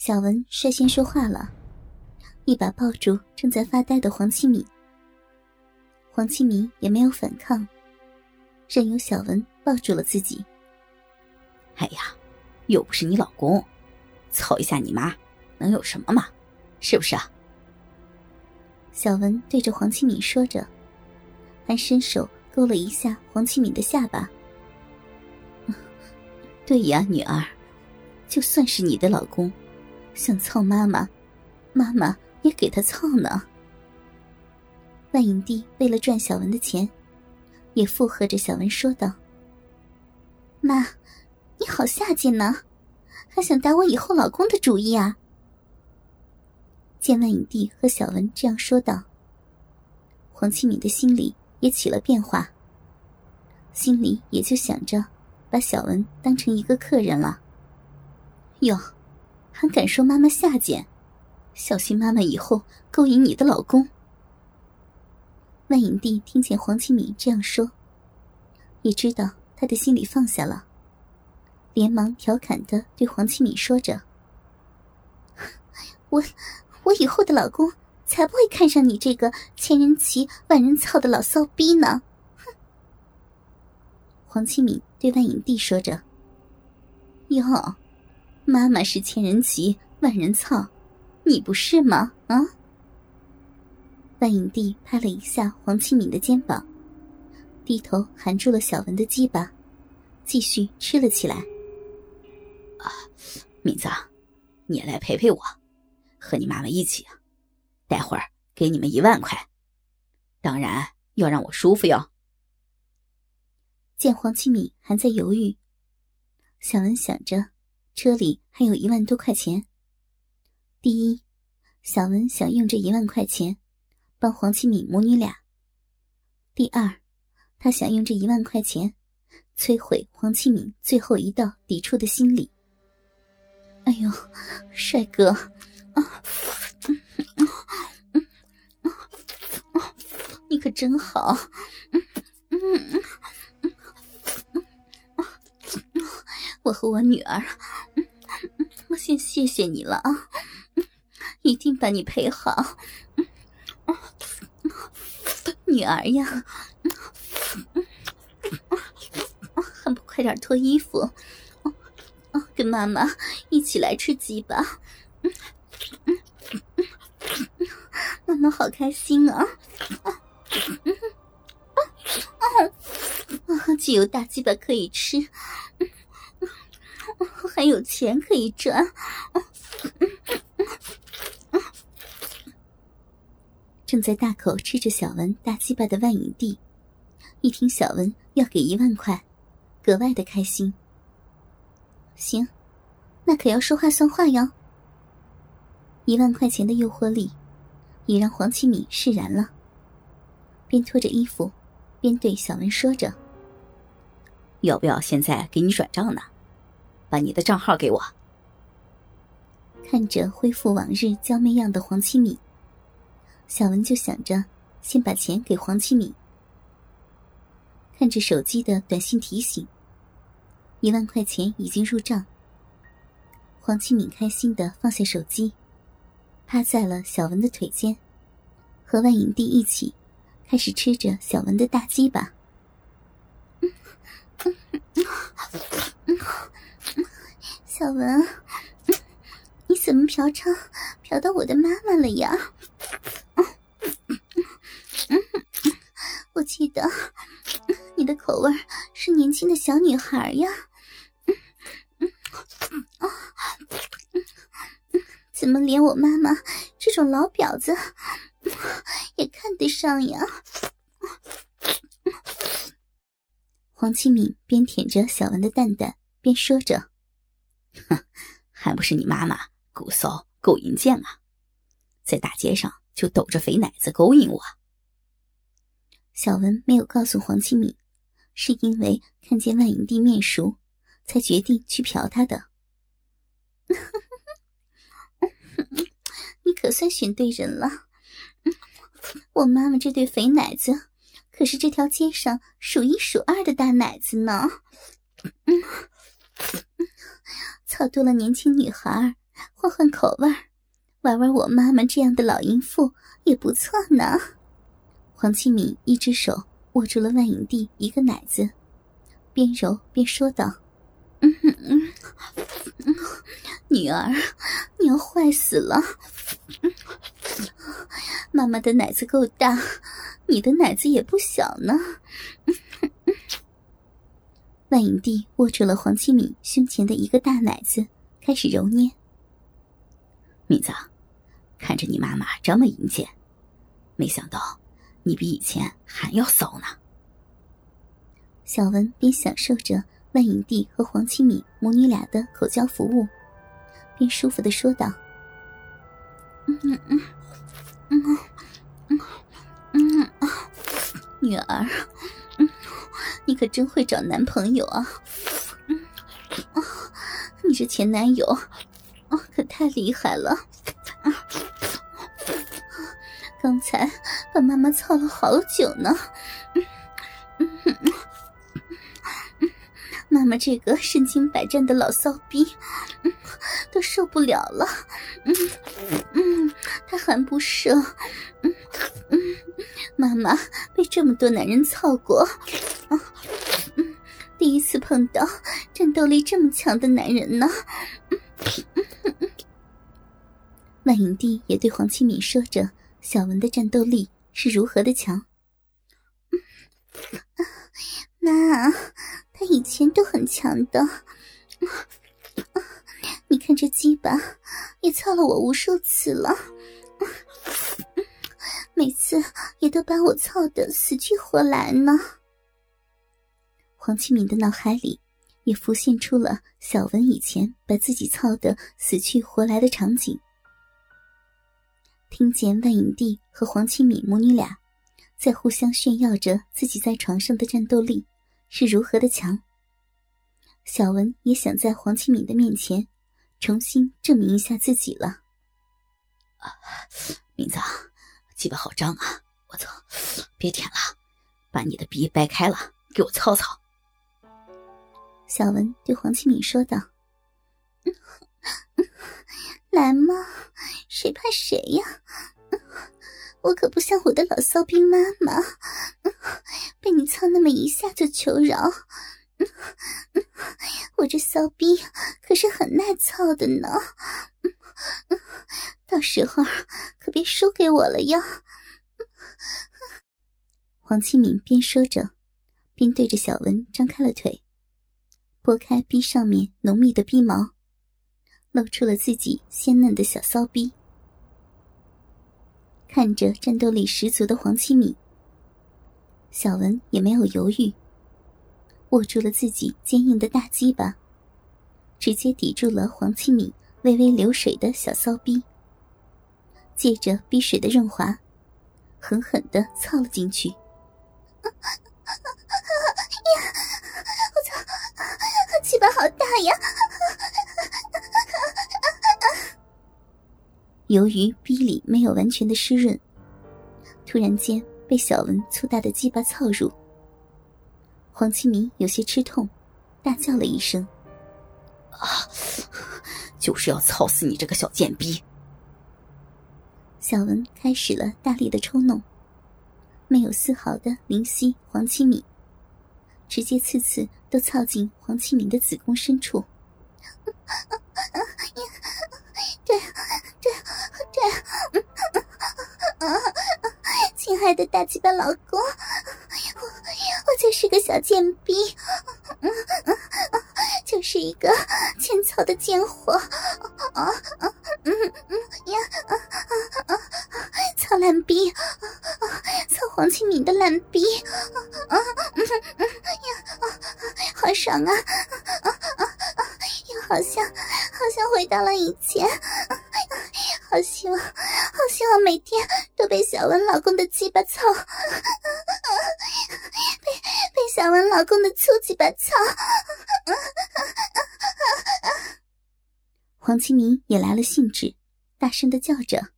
小文率先说话了，一把抱住正在发呆的黄七敏。黄七敏也没有反抗，任由小文抱住了自己。哎呀，又不是你老公，操一下你妈，能有什么嘛？是不是啊？小文对着黄七敏说着，还伸手勾了一下黄七敏的下巴。对呀，女儿，就算是你的老公。想操妈妈，妈妈也给他操呢。万影帝为了赚小文的钱，也附和着小文说道：“妈，你好下贱呢，还想打我以后老公的主意啊？”见万影帝和小文这样说道，黄启敏的心里也起了变化，心里也就想着把小文当成一个客人了。哟。还敢说妈妈下贱？小心妈妈以后勾引你的老公。万影帝听见黄启敏这样说，也知道他的心里放下了，连忙调侃的对黄启敏说着：“ 我我以后的老公才不会看上你这个千人骑万人操的老骚逼呢！”哼。黄启敏对万影帝说着：“哟。”妈妈是千人骑，万人操，你不是吗？啊！万影帝拍了一下黄启敏的肩膀，低头含住了小文的鸡巴，继续吃了起来。啊，敏子，你也来陪陪我，和你妈妈一起！待会儿给你们一万块，当然要让我舒服哟。见黄启敏还在犹豫，小文想着。车里还有一万多块钱。第一，小文想用这一万块钱帮黄启敏母女俩；第二，他想用这一万块钱摧毁黄启敏最后一道抵触的心理。哎呦，帅哥，你可真好，我和我女儿。先谢谢你了啊，一定把你陪好，女儿呀，还不快点脱衣服，跟妈妈一起来吃鸡吧，妈妈好开心啊，既有大鸡巴可以吃。还有钱可以赚，正在大口吃着小文大鸡巴的万影帝，一听小文要给一万块，格外的开心。行，那可要说话算话哟。一万块钱的诱惑力，也让黄启敏释然了，边脱着衣服，边对小文说着：“要不要现在给你转账呢？”把你的账号给我。看着恢复往日娇媚样的黄七敏，小文就想着先把钱给黄七敏。看着手机的短信提醒，一万块钱已经入账。黄七敏开心的放下手机，趴在了小文的腿间，和万影帝一起开始吃着小文的大鸡巴。小文，你怎么嫖娼嫖到我的妈妈了呀？我记得你的口味是年轻的小女孩呀，怎么连我妈妈这种老婊子也看得上呀？黄启敏边舔着小文的蛋蛋，边说着。哼，还不是你妈妈狗骚狗淫贱啊，在大街上就抖着肥奶子勾引我。小文没有告诉黄启敏，是因为看见万影帝面熟，才决定去嫖他的。你可算选对人了，我妈妈这对肥奶子，可是这条街上数一数二的大奶子呢。操多了年轻女孩换换口味儿，玩玩我妈妈这样的老淫妇也不错呢。黄启敏一只手握住了万影帝一个奶子，边揉边说道：“嗯嗯嗯，女儿，你要坏死了。妈妈的奶子够大，你的奶子也不小呢。”万影帝握住了黄启敏胸前的一个大奶子，开始揉捏。敏子，看着你妈妈这么淫贱，没想到你比以前还要骚呢。小文边享受着万影帝和黄启敏母女俩的口交服务，边舒服的说道：“嗯嗯嗯嗯嗯嗯，女儿。”可真会找男朋友啊！你这前男友啊，可太厉害了！啊刚才把妈妈操了好久呢。嗯嗯妈妈这个身经百战的老骚逼，都受不了了。嗯嗯，他还不射。嗯嗯，妈妈被这么多男人操过。第一次碰到战斗力这么强的男人呢，万影帝也对黄启敏说着小文的战斗力是如何的强。妈，他以前都很强的，你看这鸡巴也操了我无数次了，每次也都把我操得死去活来呢。黄启敏的脑海里也浮现出了小文以前把自己操得死去活来的场景。听见万影帝和黄启敏母女俩在互相炫耀着自己在床上的战斗力是如何的强，小文也想在黄启敏的面前重新证明一下自己了。啊，敏子，鸡巴好脏啊！我操，别舔了，把你的鼻掰开了，给我操操。小文对黄启敏说道：“来嘛，谁怕谁呀？我可不像我的老骚逼妈妈，被你操那么一下就求饶。我这骚逼可是很耐操的呢，到时候可别输给我了呀！”黄启敏边说着，边对着小文张开了腿。拨开逼上面浓密的逼毛，露出了自己鲜嫩的小骚逼。看着战斗力十足的黄七敏，小文也没有犹豫，握住了自己坚硬的大鸡巴，直接抵住了黄七敏微微流水的小骚逼，借着逼水的润滑，狠狠的操了进去。鸡巴好大呀！由于逼里没有完全的湿润，突然间被小文粗大的鸡巴操入，黄启明有些吃痛，大叫了一声：“啊！就是要操死你这个小贱逼！”小文开始了大力的抽弄，没有丝毫的怜惜黄启明。直接次次都操进黄启明的子宫深处。对，对，对，亲爱的大鸡巴老公，我我就是个小贱逼，就是一个欠操的贱货。啊啊嗯嗯呀啊啊啊！操烂逼，操黄启明的烂逼，啊。好爽啊！啊啊啊！又好像，好像回到了以前。好希望，好希望每天都被小文老公的鸡巴操，被被小文老公的粗鸡巴操。黄启明也来了兴致，大声的叫着。